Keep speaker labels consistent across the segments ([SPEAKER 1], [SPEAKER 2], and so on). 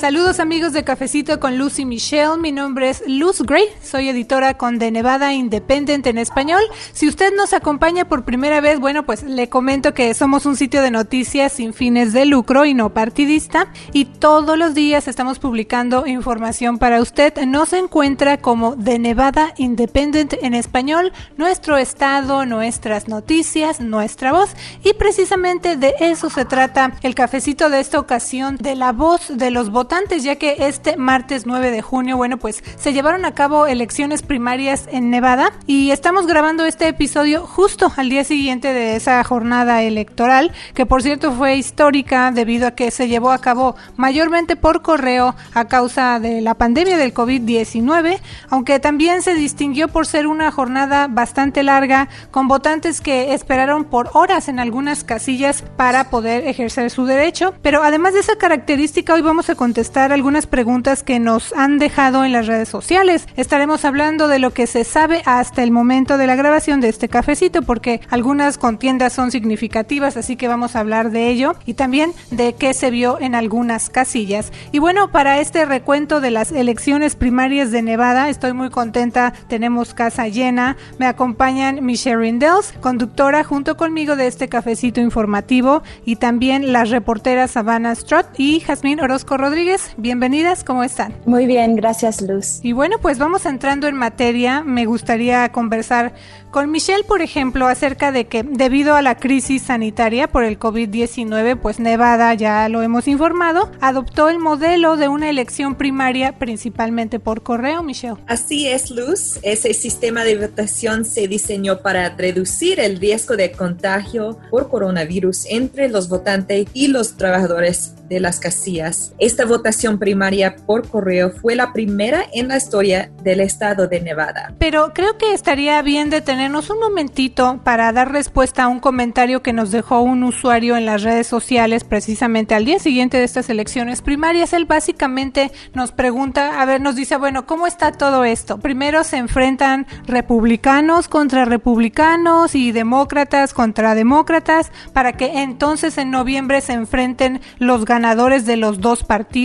[SPEAKER 1] Saludos amigos de Cafecito con Lucy Michelle, mi nombre es Luz Gray, soy editora con The Nevada Independent en español. Si usted nos acompaña por primera vez, bueno, pues le comento que somos un sitio de noticias sin fines de lucro y no partidista. Y todos los días estamos publicando información para usted. Nos encuentra como The Nevada Independent en español, nuestro estado, nuestras noticias, nuestra voz. Y precisamente de eso se trata el cafecito de esta ocasión, de la voz de los votantes ya que este martes 9 de junio, bueno, pues se llevaron a cabo elecciones primarias en Nevada y estamos grabando este episodio justo al día siguiente de esa jornada electoral, que por cierto fue histórica debido a que se llevó a cabo mayormente por correo a causa de la pandemia del COVID-19, aunque también se distinguió por ser una jornada bastante larga, con votantes que esperaron por horas en algunas casillas para poder ejercer su derecho. Pero además de esa característica, hoy vamos a contestar contestar algunas preguntas que nos han dejado en las redes sociales. Estaremos hablando de lo que se sabe hasta el momento de la grabación de este cafecito, porque algunas contiendas son significativas, así que vamos a hablar de ello y también de qué se vio en algunas casillas. Y bueno, para este recuento de las elecciones primarias de Nevada, estoy muy contenta, tenemos casa llena, me acompañan Michelle Rindels, conductora junto conmigo de este cafecito informativo, y también las reporteras Savannah Strott y Jazmín Orozco Rodríguez bienvenidas, ¿cómo están?
[SPEAKER 2] Muy bien, gracias Luz.
[SPEAKER 1] Y bueno, pues vamos entrando en materia. Me gustaría conversar con Michelle, por ejemplo, acerca de que debido a la crisis sanitaria por el COVID-19, pues Nevada, ya lo hemos informado, adoptó el modelo de una elección primaria principalmente por correo, Michelle.
[SPEAKER 3] Así es, Luz. Ese sistema de votación se diseñó para reducir el riesgo de contagio por coronavirus entre los votantes y los trabajadores de las casillas. Esta votación primaria por correo fue la primera en la historia del estado de Nevada.
[SPEAKER 1] Pero creo que estaría bien detener un momentito para dar respuesta a un comentario que nos dejó un usuario en las redes sociales precisamente al día siguiente de estas elecciones primarias. Él básicamente nos pregunta, a ver, nos dice, bueno, ¿cómo está todo esto? Primero se enfrentan republicanos contra republicanos y demócratas contra demócratas para que entonces en noviembre se enfrenten los ganadores de los dos partidos.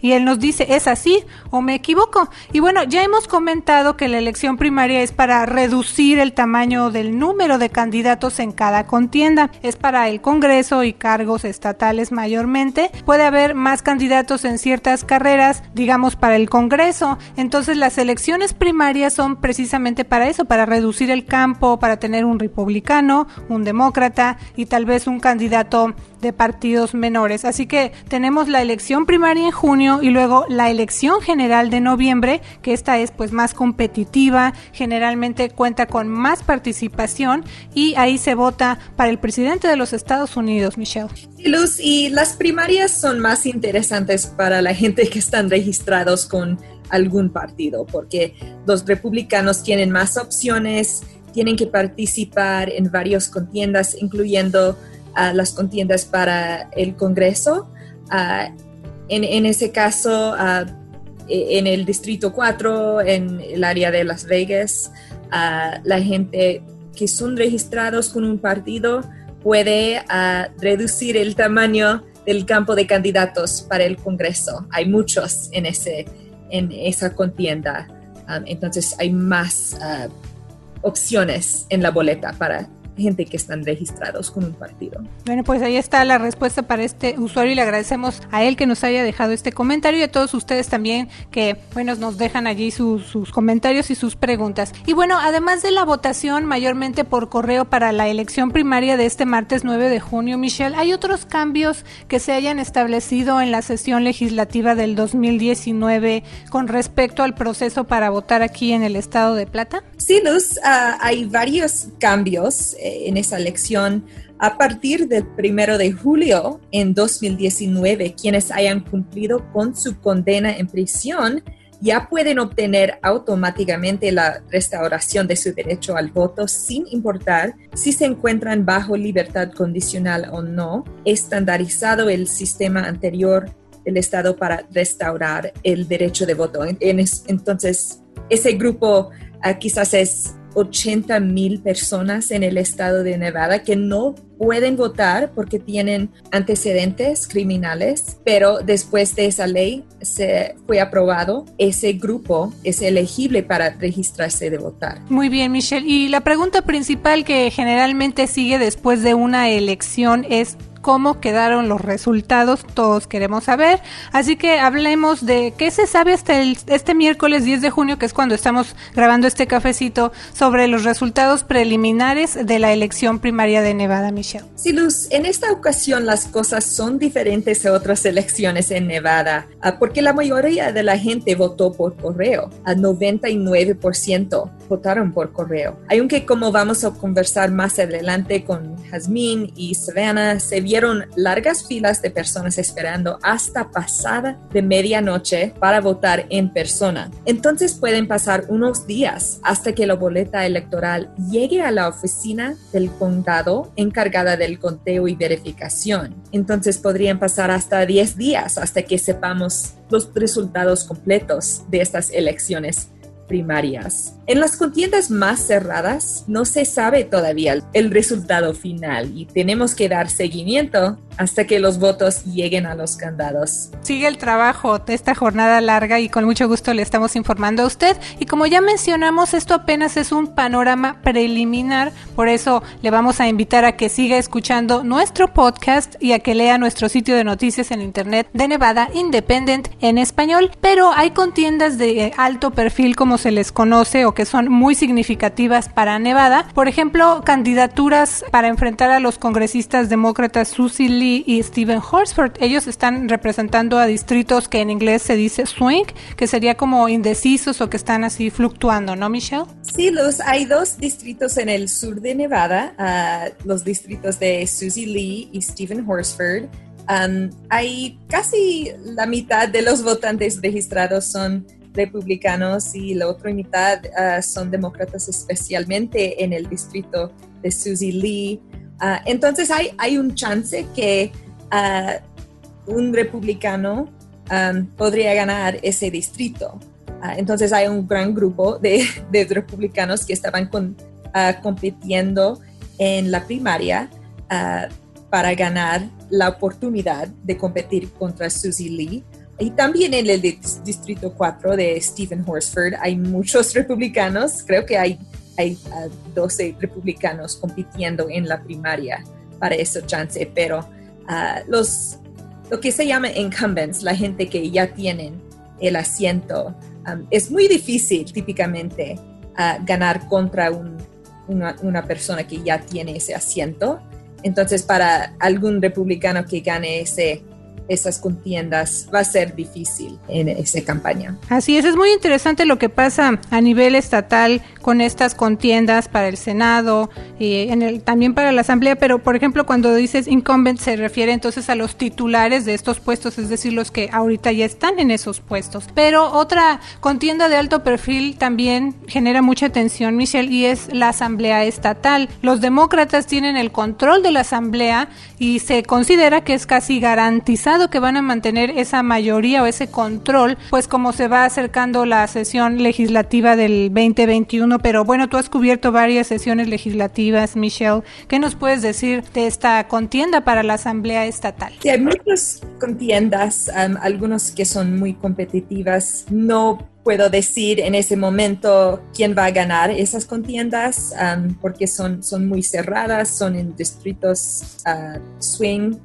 [SPEAKER 1] Y él nos dice, ¿es así o me equivoco? Y bueno, ya hemos comentado que la elección primaria es para reducir el tamaño del número de candidatos en cada contienda. Es para el Congreso y cargos estatales mayormente. Puede haber más candidatos en ciertas carreras, digamos para el Congreso. Entonces las elecciones primarias son precisamente para eso, para reducir el campo, para tener un republicano, un demócrata y tal vez un candidato de partidos menores. Así que tenemos la elección primaria en junio y luego la elección general de noviembre, que esta es pues más competitiva, generalmente cuenta con más participación y ahí se vota para el presidente de los Estados Unidos, Michelle.
[SPEAKER 3] Luz, y las primarias son más interesantes para la gente que están registrados con algún partido, porque los republicanos tienen más opciones, tienen que participar en varias contiendas, incluyendo las contiendas para el Congreso. en, ese caso, e, en el Distrito 4, en el área de Las Vegas, la gente que son registrados con un partido puede reducir el tamaño del campo de candidatos para el Congreso. Hay muchos en, ese, en esa contienda. entonces hay más opciones en la boleta para gente que están registrados con un partido.
[SPEAKER 1] Bueno, pues ahí está la respuesta para este usuario y le agradecemos a él que nos haya dejado este comentario y a todos ustedes también que, bueno, nos dejan allí sus, sus comentarios y sus preguntas. Y bueno, además de la votación mayormente por correo para la elección primaria de este martes 9 de junio, Michelle, ¿hay otros cambios que se hayan establecido en la sesión legislativa del 2019 con respecto al proceso para votar aquí en el estado de Plata?
[SPEAKER 3] Sí, Luz, ah, hay varios cambios en esa elección. A partir del primero de julio en 2019, quienes hayan cumplido con su condena en prisión ya pueden obtener automáticamente la restauración de su derecho al voto sin importar si se encuentran bajo libertad condicional o no, estandarizado el sistema anterior del estado para restaurar el derecho de voto. entonces, ese grupo ah, quizás es 80 mil personas en el estado de Nevada que no pueden votar porque tienen antecedentes criminales, pero después de esa ley se fue aprobado, ese grupo es elegible para registrarse de votar.
[SPEAKER 1] Muy bien, Michelle. Y la pregunta principal que generalmente sigue después de una elección es cómo quedaron los resultados, todos queremos saber. Así que hablemos de qué se sabe hasta este miércoles 10 de junio, que es cuando estamos grabando este cafecito, sobre los resultados preliminares de la elección primaria de Nevada, Michelle.
[SPEAKER 3] Sí, Luz, en esta ocasión las cosas son diferentes a otras elecciones en Nevada, ah, porque la mayoría de la gente votó por correo, a 99% votaron por correo. Aunque como vamos a conversar más adelante con Jazmín y Savannah, se vio largas filas de personas esperando hasta pasada de medianoche para votar en persona. Entonces pueden pasar unos días hasta que la boleta electoral llegue a la oficina del condado encargada del conteo y verificación. Entonces podrían pasar hasta 10 días hasta que sepamos los resultados completos de estas elecciones primarias. En las contiendas más cerradas no se sabe todavía el resultado final y tenemos que dar seguimiento hasta que los votos lleguen a los candados.
[SPEAKER 1] Sigue el trabajo de esta jornada larga y con mucho gusto le estamos informando a usted. Y como ya mencionamos, esto apenas es un panorama preliminar, por eso le vamos a invitar a que siga escuchando nuestro podcast y a que lea nuestro sitio de noticias en internet de Nevada Independent en español. Pero hay contiendas de alto perfil como se les conoce o que son muy significativas para Nevada. Por ejemplo, candidaturas para enfrentar a los congresistas demócratas Susie Lee y Stephen Horsford. Ellos están representando a distritos que en inglés se dice swing, que sería como indecisos o que están así fluctuando, ¿no, Michelle?
[SPEAKER 3] Sí, Luz, hay dos distritos en el sur de Nevada, ah, los distritos de Susie Lee y Stephen Horsford. Hay casi la mitad de los votantes registrados son republicanos y la otra mitad ah, son demócratas, especialmente en el distrito de Susie Lee. Ah, entonces hay, hay un chance que ah, un republicano podría ganar ese distrito. Ah, entonces hay un gran grupo de, de republicanos que estaban con, compitiendo en la primaria para ganar la oportunidad de competir contra Susie Lee. Y también en el distrito 4 de Stephen Horsford hay muchos republicanos, creo que hay hay 12 republicanos compitiendo en la primaria para esa chance, pero ah, los, lo que se llama incumbents, la gente que ya tienen el asiento, es muy difícil típicamente ah, ganar contra una, una, persona que ya tiene ese asiento. Entonces, para algún republicano que gane ese esas contiendas va a ser difícil en esa campaña.
[SPEAKER 1] Así es, es muy interesante lo que pasa a nivel estatal con estas contiendas para el Senado y en el, también para la Asamblea, pero por ejemplo cuando dices incumbent se refiere entonces a los titulares de estos puestos, es decir, los que ahorita ya están en esos puestos. Pero otra contienda de alto perfil también genera mucha atención, Michelle, y es la Asamblea Estatal. Los demócratas tienen el control de la Asamblea y se considera que es casi garantizado que van a mantener esa mayoría o ese control, pues como se va acercando la sesión legislativa del 2021, pero bueno, tú has cubierto varias sesiones legislativas, Michelle. ¿Qué nos puedes decir de esta contienda para la Asamblea Estatal?
[SPEAKER 3] Sí, hay muchas contiendas, um, algunos que son muy competitivas. No puedo decir en ese momento quién va a ganar esas contiendas um, porque son, son muy cerradas, son en distritos uh, swing.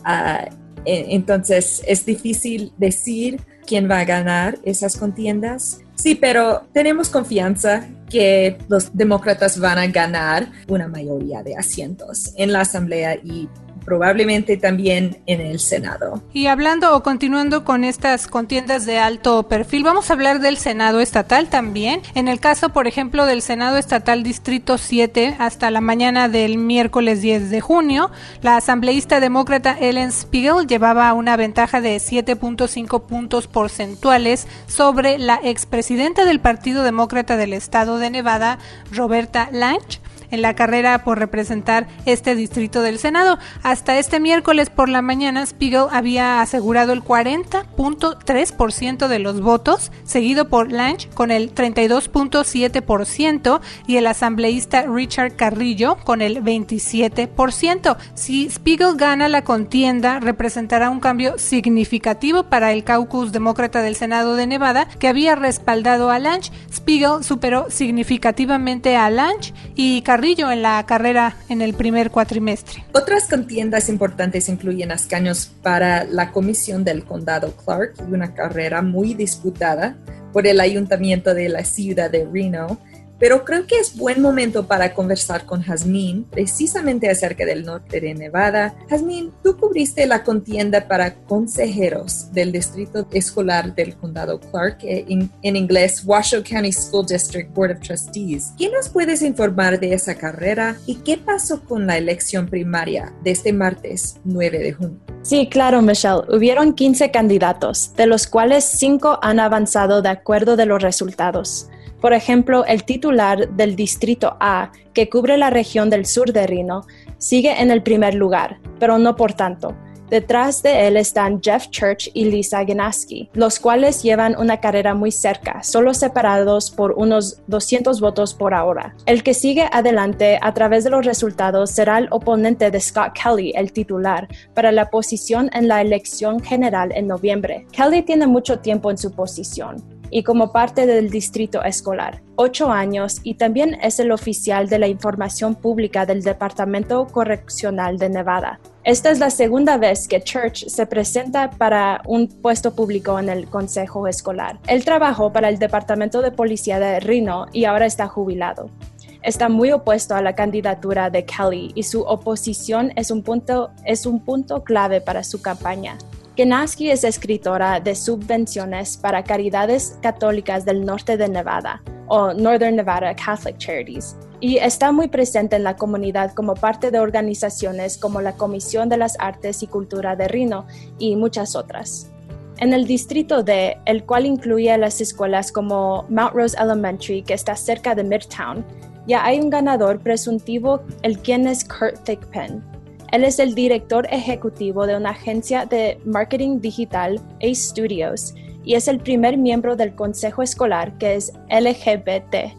[SPEAKER 3] Uh, entonces es difícil decir quién va a ganar esas contiendas. Sí, pero tenemos confianza que los demócratas van a ganar una mayoría de asientos en la Asamblea y probablemente también en el Senado.
[SPEAKER 1] Y hablando o continuando con estas contiendas de alto perfil, vamos a hablar del Senado estatal también. En el caso, por ejemplo, del Senado estatal Distrito 7, hasta la mañana del miércoles 10 de junio, la asambleísta demócrata Ellen Spiegel llevaba una ventaja de 7.5 puntos porcentuales sobre la expresidenta del Partido Demócrata del Estado de Nevada, Roberta Lange en la carrera por representar este distrito del Senado. Hasta este miércoles por la mañana, Spiegel había asegurado el 40.3% de los votos, seguido por Lange con el 32.7% y el asambleísta Richard Carrillo con el 27%. Si Spiegel gana la contienda, representará un cambio significativo para el caucus demócrata del Senado de Nevada, que había respaldado a Lange. Spiegel superó significativamente a Lange y Carrillo en la carrera en el primer cuatrimestre.
[SPEAKER 3] Otras contiendas importantes incluyen escaños para la comisión del condado Clark y una carrera muy disputada por el ayuntamiento de la ciudad de Reno pero creo que es buen momento para conversar con Jazmín precisamente acerca del norte de Nevada. Jazmín, tú cubriste la contienda para consejeros del distrito escolar del condado Clark, eh, en, inglés Washoe County School District Board of Trustees. ¿Qué nos puedes informar de esa carrera y qué pasó con la elección primaria de este martes 9 de junio?
[SPEAKER 2] Sí, claro, Michelle. Hubieron 15 candidatos, de los cuales 5 han avanzado de acuerdo de los resultados. Por ejemplo, el titular del Distrito A, que cubre la región del sur de Reno, sigue en el primer lugar, pero no por tanto. Detrás de él están Jeff Church y Lisa Genaski, los cuales llevan una carrera muy cerca, solo separados por unos 200 votos por ahora. El que sigue adelante a través de los resultados será el oponente de Scott Kelly, el titular, para la posición en la elección general en noviembre. Kelly tiene mucho tiempo en su posición y como parte del distrito escolar, ocho años y también es el oficial de la información pública del Departamento Correccional de Nevada. Esta es la segunda vez que Church se presenta para un puesto público en el Consejo Escolar. Él trabajó para el Departamento de Policía de Reno y ahora está jubilado. Está muy opuesto a la candidatura de Kelly y su oposición es un punto, es un punto clave para su campaña. Genaski es escritora de subvenciones para caridades católicas del norte de Nevada o Northern Nevada Catholic Charities y está muy presente en la comunidad como parte de organizaciones como la Comisión de las Artes y Cultura de Reno y muchas otras. En el distrito D, el cual incluye las escuelas como Mount Rose Elementary, que está cerca de Midtown, ya hay un ganador presuntivo, el quien es Kurt Thigpen. Él es el director ejecutivo de una agencia de marketing digital, Ace Studios, y es el primer miembro del consejo escolar que es LGBT.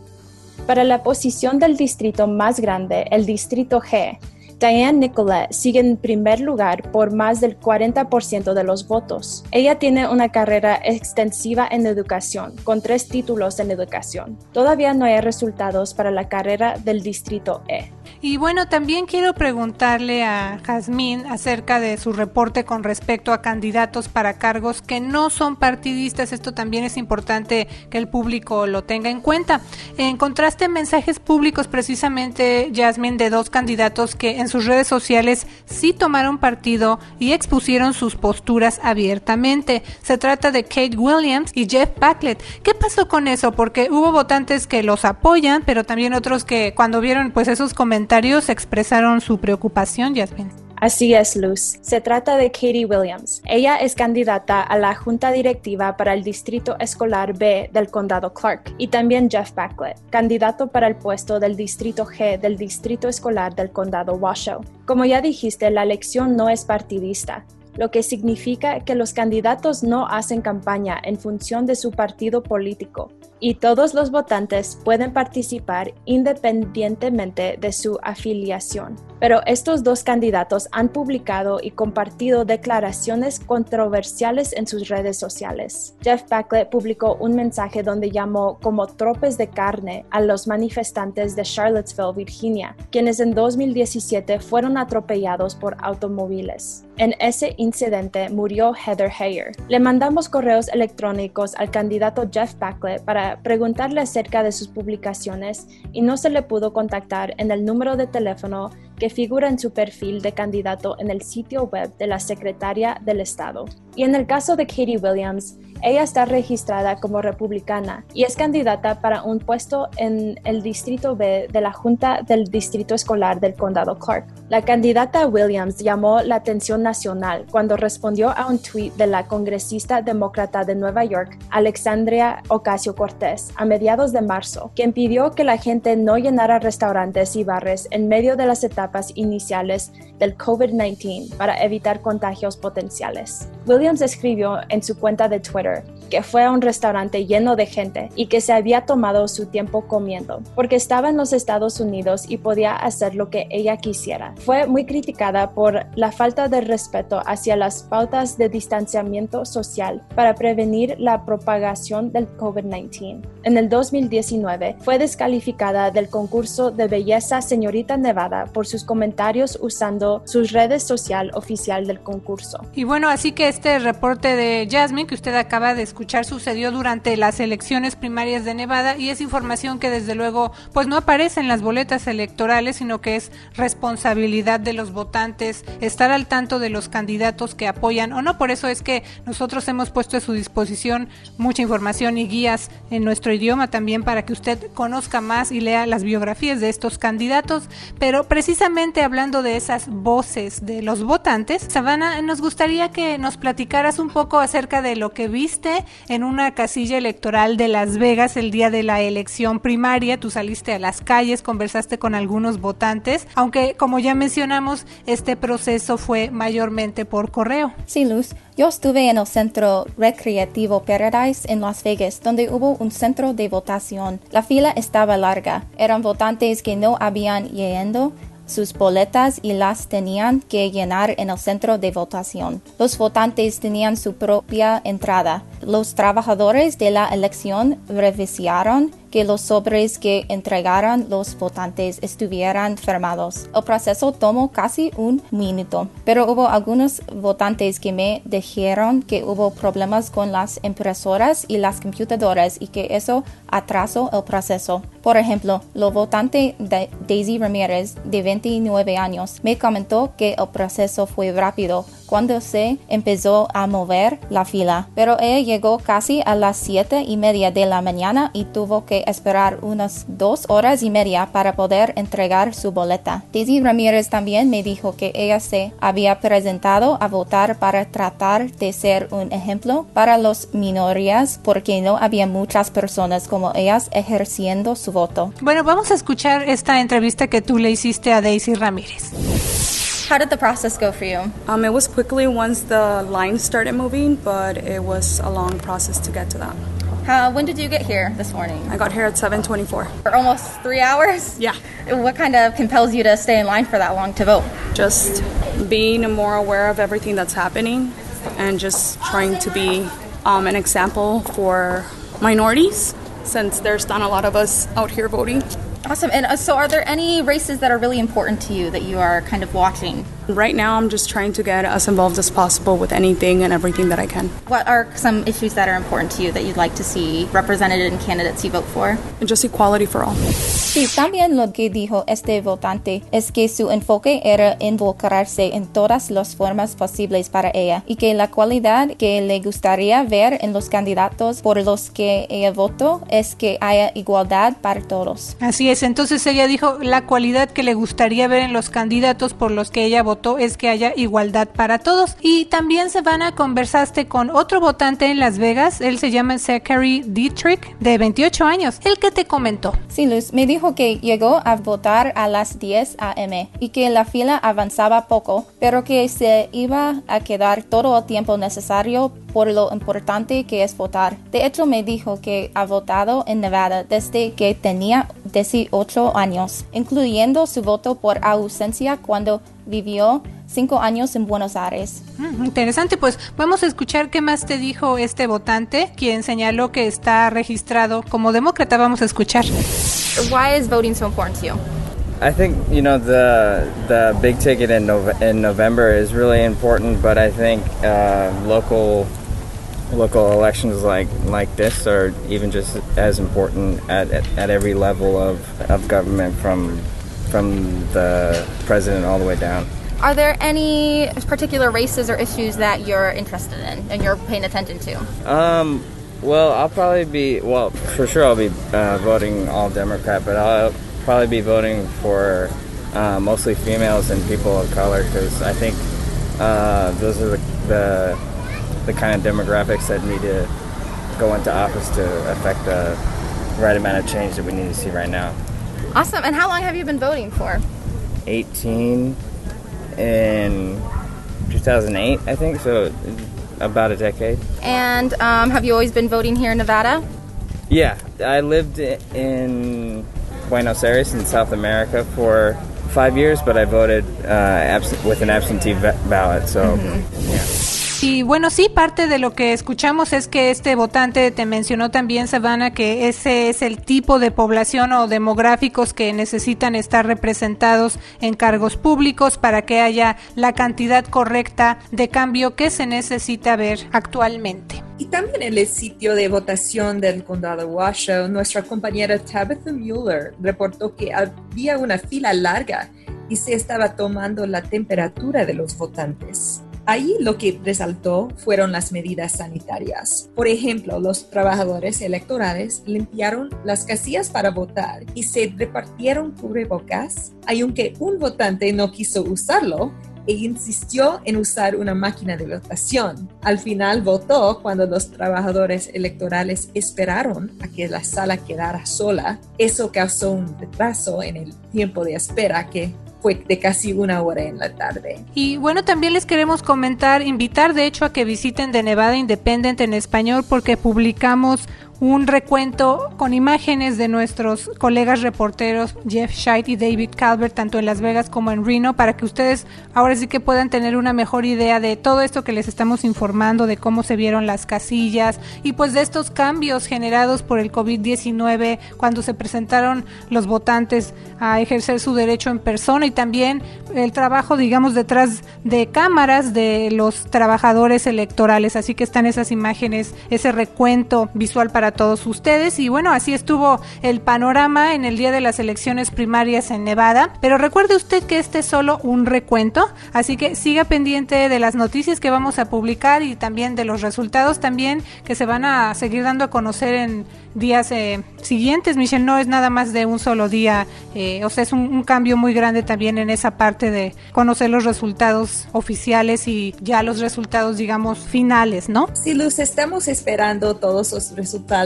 [SPEAKER 2] Para la posición del distrito más grande, el distrito G, Diane Nicolette sigue en primer lugar por más del 40% de los votos. Ella tiene una carrera extensiva en educación, con tres títulos en educación. Todavía no hay resultados para la carrera del distrito E.
[SPEAKER 1] Y bueno, también quiero preguntarle a Jazmín acerca de su reporte con respecto a candidatos para cargos que no son partidistas. Esto también es importante que el público lo tenga en cuenta. Encontraste mensajes públicos precisamente, Jazmín, de dos candidatos que en sus redes sociales sí tomaron partido y expusieron sus posturas abiertamente. Se trata de Kate Williams y Jeff Packlet. ¿Qué pasó con eso? Porque hubo votantes que los apoyan, pero también otros que cuando vieron pues esos comentarios expresaron su preocupación, Jasmine.
[SPEAKER 2] Así es, Luz. Se trata de Katie Williams. Ella es candidata a la Junta Directiva para el Distrito Escolar B del Condado Clark y también Jeff Backlet, candidato para el puesto del Distrito G del Distrito Escolar del Condado Washoe. Como ya dijiste, la elección no es partidista lo que significa que los candidatos no hacen campaña en función de su partido político y todos los votantes pueden participar independientemente de su afiliación. Pero estos dos candidatos han publicado y compartido declaraciones controversiales en sus redes sociales. Jeff Backlet publicó un mensaje donde llamó como tropes de carne a los manifestantes de Charlottesville, Virginia, quienes en 2017 fueron atropellados por automóviles. En ese incidente murió Heather Heyer. Le mandamos correos electrónicos al candidato Jeff Backlet para preguntarle acerca de sus publicaciones y no se le pudo contactar en el número de teléfono que figura en su perfil de candidato en el sitio web de la Secretaria del Estado. Y en el caso de Katie Williams, ella está registrada como republicana y es candidata para un puesto en el Distrito B de la Junta del Distrito Escolar del Condado Clark. La candidata Williams llamó la atención nacional cuando respondió a un tuit de la congresista demócrata de Nueva York, Alexandria Ocasio Cortés, a mediados de marzo, quien pidió que la gente no llenara restaurantes y bares en medio de las etapas iniciales del COVID-19 para evitar contagios potenciales. Williams escribió en su cuenta de Twitter que fue a un restaurante lleno de gente y que se había tomado su tiempo comiendo, porque estaba en los Estados Unidos y podía hacer lo que ella quisiera. Fue muy criticada por la falta de respeto hacia las pautas de distanciamiento social para prevenir la propagación del COVID-19. En el 2019 fue descalificada del concurso de belleza Señorita Nevada por sus comentarios usando sus redes social oficial del concurso.
[SPEAKER 1] Y bueno, así que este reporte de Jasmine que usted acaba de escuchar sucedió durante las elecciones primarias de Nevada y es información que desde luego pues no aparece en las boletas electorales, sino que es responsabilidad de los votantes estar al tanto de los candidatos que apoyan o no. Por eso es que nosotros hemos puesto a su disposición mucha información y guías en nuestro idioma también para que usted conozca más y lea las biografías de estos candidatos. Pero precisamente hablando de esas voces de los votantes, Savannah, nos gustaría que nos platicaras un poco acerca de lo que viste en una casilla electoral de Las Vegas el día de la elección primaria. Tú saliste a las calles, conversaste con algunos votantes, aunque como ya mencionamos, este proceso fue mayormente por correo.
[SPEAKER 4] Sí, Luz. Yo estuve en el centro recreativo Paradise en Las Vegas, donde hubo un centro de votación. La fila estaba larga. Eran votantes que no habían llegado sus boletas y las tenían que llenar en el centro de votación. Los votantes tenían su propia entrada. Los trabajadores de la elección revisaron que los sobres que entregaran los votantes estuvieran firmados. El proceso tomó casi un minuto, pero hubo algunos votantes que me dijeron que hubo problemas con las impresoras y las computadoras y que eso atrasó el proceso. Por ejemplo, la votante Daisy Ramírez, de 29 años, me comentó que el proceso fue rápido cuando se empezó a mover la fila, pero ella llegó casi a las siete y media de la mañana y tuvo que esperar unas dos horas y media para poder entregar su boleta. Daisy Ramírez también me dijo que ella se había presentado a votar para tratar de ser un ejemplo para las minorías porque no había muchas personas como ellas ejerciendo su voto.
[SPEAKER 1] Bueno, vamos a escuchar esta entrevista que tú le hiciste a Daisy Ramírez.
[SPEAKER 4] How did the process go for you?
[SPEAKER 5] Um, it was quickly once the line started moving, but it was a long process to get to that.
[SPEAKER 4] How, when did you get here this morning?
[SPEAKER 5] I got here at 7:24.
[SPEAKER 4] For almost three hours.
[SPEAKER 5] Yeah.
[SPEAKER 4] What kind of compels you to stay in line for that long to vote?
[SPEAKER 5] Just being more aware of everything that's happening, and just trying to be um, an example for minorities, since there's not a lot of us out here voting.
[SPEAKER 4] Awesome. And uh, so, are there any races that are really important to you that you are kind of watching?
[SPEAKER 5] Right now, I'm just trying to get as involved as possible with anything and everything that I can.
[SPEAKER 4] What are some issues that are important to you that you'd like to see represented in candidates you vote for?
[SPEAKER 5] And just equality for all.
[SPEAKER 4] Sí, también lo que dijo este votante es que su enfoque era involucrarse en todas las formas posibles para ella y que la cualidad que le gustaría ver en los candidatos por los que ella votó es que haya igualdad para todos.
[SPEAKER 1] Así es, entonces ella dijo la cualidad que le gustaría ver en los candidatos por los que ella votó es que haya igualdad para todos. Y también se van a conversaste con otro votante en Las Vegas, él se llama Zachary Dietrich, de 28 años, el que te comentó.
[SPEAKER 4] Sí, Luz, me dijo que llegó a votar a las 10 a.m. y que la fila avanzaba poco, pero que se iba a quedar todo el tiempo necesario por lo importante que es votar. De hecho, me dijo que ha votado en Nevada desde que tenía 18 años, incluyendo su voto por ausencia cuando vivió cinco años en Buenos Aires.
[SPEAKER 1] Mm, interesante, pues vamos a escuchar qué más te dijo este votante, quien señaló que está registrado como demócrata. Vamos a escuchar.
[SPEAKER 4] Why is voting so important to you?
[SPEAKER 6] I think you know the the big ticket in Nov- in November is really important, but I think uh, local local elections like like this are even just as important at, at, at every level of, of government from from the president all the way down.
[SPEAKER 4] Are there any particular races or issues that you're interested in and you're paying attention to?
[SPEAKER 6] Um, well, I'll probably be well for sure. I'll be uh, voting all Democrat, but I'll probably be voting for uh, mostly females and people of color because I think uh, those are the, the the kind of demographics that need to go into office to affect the right amount of change that we need to see right now.
[SPEAKER 4] Awesome. And how long have you been voting for?
[SPEAKER 6] 18 in 2008, I think. So about a decade.
[SPEAKER 4] And um, have you always been voting here in Nevada?
[SPEAKER 6] Yeah, I lived in Buenos Aires in South America for five years, but I voted uh, abs- with an absentee ballot. So, yeah.
[SPEAKER 1] Y bueno, sí, parte de lo que escuchamos es que este votante te mencionó también, Savannah, que ese es el tipo de población o demográficos que necesitan estar representados en cargos públicos para que haya la cantidad correcta de cambio que se necesita ver actualmente.
[SPEAKER 3] Y también en el sitio de votación del condado de Washoe, nuestra compañera Tabitha Mueller reportó que había una fila larga y se estaba tomando la temperatura de los votantes. Ahí lo que resaltó fueron las medidas sanitarias. Por ejemplo, los trabajadores electorales limpiaron las casillas para votar y se repartieron cubrebocas, aunque un votante no quiso usarlo e insistió en usar una máquina de votación. Al final votó cuando los trabajadores electorales esperaron a que la sala quedara sola. Eso causó un retraso en el tiempo de espera que fue de casi una hora en la tarde.
[SPEAKER 1] Y bueno, también les queremos comentar, invitar de hecho a que visiten de Nevada Independent en español porque publicamos un recuento con imágenes de nuestros colegas reporteros Jeff Scheit y David Calvert, tanto en Las Vegas como en Reno, para que ustedes ahora sí que puedan tener una mejor idea de todo esto que les estamos informando, de cómo se vieron las casillas y pues de estos cambios generados por el COVID-19 cuando se presentaron los votantes a ejercer su derecho en persona y también el trabajo, digamos, detrás de cámaras de los trabajadores electorales. Así que están esas imágenes, ese recuento visual para todos ustedes. Y bueno, así estuvo el panorama en el día de las elecciones primarias en Nevada. Pero recuerde usted que este es solo un recuento, así que siga pendiente de las noticias que vamos a publicar y también de los resultados también que se van a seguir dando a conocer en días eh, siguientes. Michelle, no es nada más de un solo día, eh, o sea, es un, cambio muy grande también en esa parte de conocer los resultados oficiales y ya los resultados, digamos, finales, ¿no?
[SPEAKER 3] Sí, Luz, estamos esperando todos los resultados.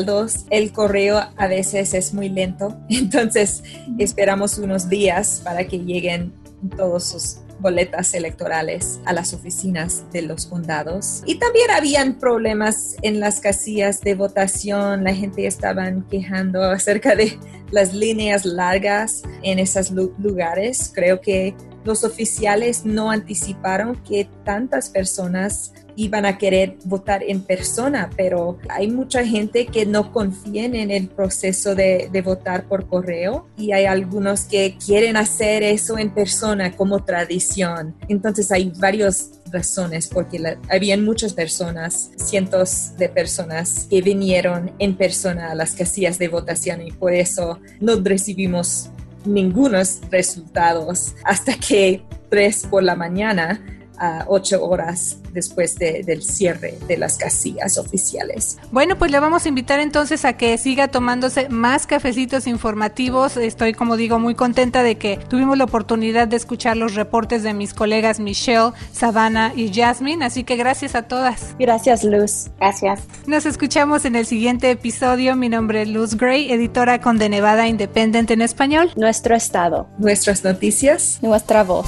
[SPEAKER 3] El correo a veces es muy lento, entonces esperamos unos días para que lleguen todos sus boletas electorales a las oficinas de los condados. Y también habían problemas en las casillas de votación. La gente estaban quejando acerca de las líneas largas en esos lu- lugares. Creo que los oficiales no anticiparon que tantas personas iban a querer votar en persona, pero hay mucha gente que no confían en el proceso de, de votar por correo y hay algunos que quieren hacer eso en persona como tradición. Entonces hay varias razones porque la- habían muchas personas, cientos de personas que vinieron en persona a las casillas de votación y por eso no recibimos ningunos resultados hasta que tres por la mañana a ocho horas después de- del cierre de las casillas oficiales.
[SPEAKER 1] Bueno, pues le vamos a invitar entonces a que siga tomándose más cafecitos informativos. Estoy, como digo, muy contenta de que tuvimos la oportunidad de escuchar los reportes de mis colegas Michelle, Savannah y Jasmine. Así que gracias a todas.
[SPEAKER 2] Gracias, Luz.
[SPEAKER 4] Gracias.
[SPEAKER 1] Nos escuchamos en el siguiente episodio. Mi nombre es Luz Gray, editora con The Nevada Independent en español.
[SPEAKER 2] Nuestro estado.
[SPEAKER 3] Nuestras noticias.
[SPEAKER 4] Nuestra voz.